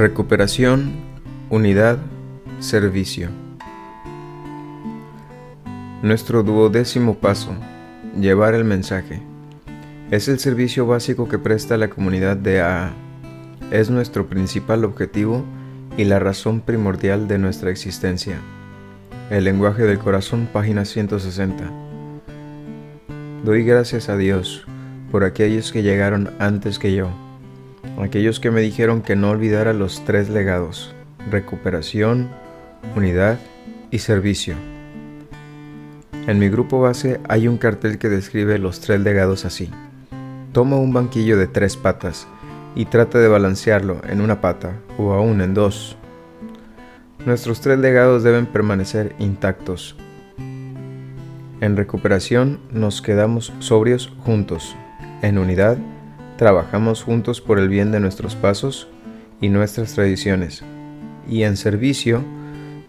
Recuperación, unidad, servicio. Nuestro duodécimo paso, llevar el mensaje, es el servicio básico que presta la comunidad de AA. Es nuestro principal objetivo y la razón primordial de nuestra existencia. El lenguaje del corazón, página 160. Doy gracias a Dios por aquellos que llegaron antes que yo aquellos que me dijeron que no olvidara los tres legados, recuperación, unidad y servicio. En mi grupo base hay un cartel que describe los tres legados así. Toma un banquillo de tres patas y trata de balancearlo en una pata o aún en dos. Nuestros tres legados deben permanecer intactos. En recuperación nos quedamos sobrios juntos. En unidad trabajamos juntos por el bien de nuestros pasos y nuestras tradiciones, y en servicio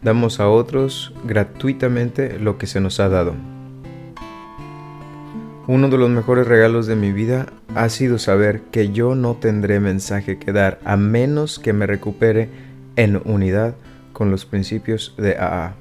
damos a otros gratuitamente lo que se nos ha dado. Uno de los mejores regalos de mi vida ha sido saber que yo no tendré mensaje que dar a menos que me recupere en unidad con los principios de AA.